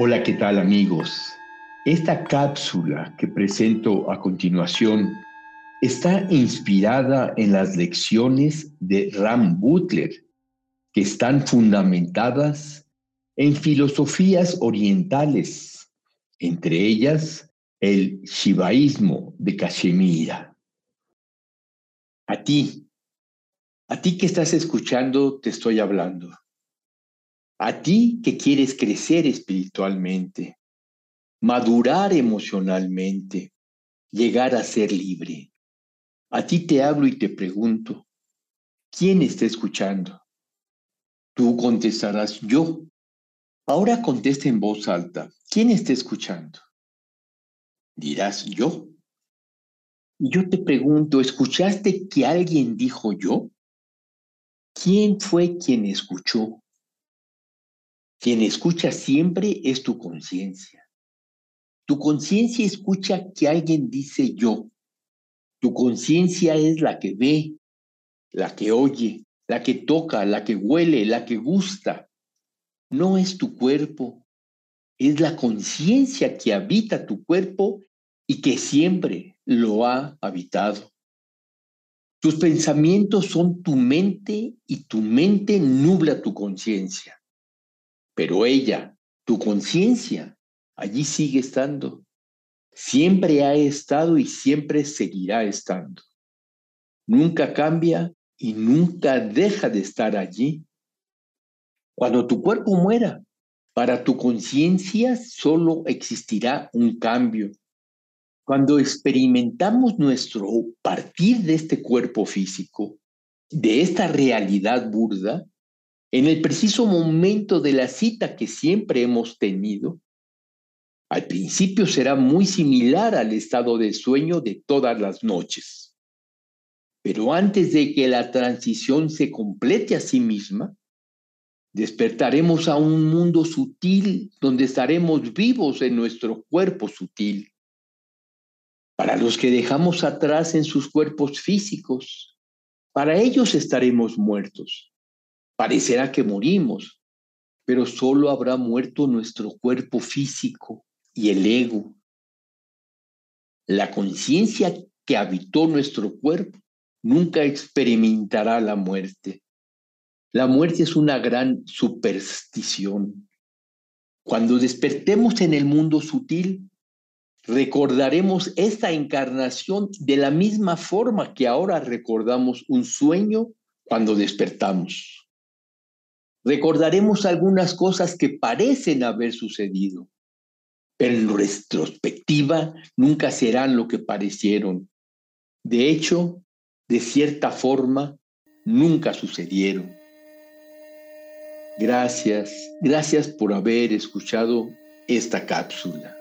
Hola, ¿qué tal amigos? Esta cápsula que presento a continuación está inspirada en las lecciones de Ram Butler, que están fundamentadas en filosofías orientales, entre ellas el shivaísmo de Cachemira. A ti, a ti que estás escuchando, te estoy hablando. A ti que quieres crecer espiritualmente, madurar emocionalmente, llegar a ser libre. A ti te hablo y te pregunto, ¿quién está escuchando? Tú contestarás yo. Ahora contesta en voz alta, ¿quién está escuchando? Dirás yo. Yo te pregunto, ¿escuchaste que alguien dijo yo? ¿Quién fue quien escuchó? Quien escucha siempre es tu conciencia. Tu conciencia escucha que alguien dice yo. Tu conciencia es la que ve, la que oye, la que toca, la que huele, la que gusta. No es tu cuerpo, es la conciencia que habita tu cuerpo y que siempre lo ha habitado. Tus pensamientos son tu mente y tu mente nubla tu conciencia. Pero ella, tu conciencia, allí sigue estando. Siempre ha estado y siempre seguirá estando. Nunca cambia y nunca deja de estar allí. Cuando tu cuerpo muera, para tu conciencia solo existirá un cambio. Cuando experimentamos nuestro partir de este cuerpo físico, de esta realidad burda, en el preciso momento de la cita que siempre hemos tenido, al principio será muy similar al estado de sueño de todas las noches. Pero antes de que la transición se complete a sí misma, despertaremos a un mundo sutil donde estaremos vivos en nuestro cuerpo sutil. Para los que dejamos atrás en sus cuerpos físicos, para ellos estaremos muertos. Parecerá que morimos, pero solo habrá muerto nuestro cuerpo físico y el ego. La conciencia que habitó nuestro cuerpo nunca experimentará la muerte. La muerte es una gran superstición. Cuando despertemos en el mundo sutil, recordaremos esta encarnación de la misma forma que ahora recordamos un sueño cuando despertamos. Recordaremos algunas cosas que parecen haber sucedido, pero en retrospectiva nunca serán lo que parecieron. De hecho, de cierta forma, nunca sucedieron. Gracias, gracias por haber escuchado esta cápsula.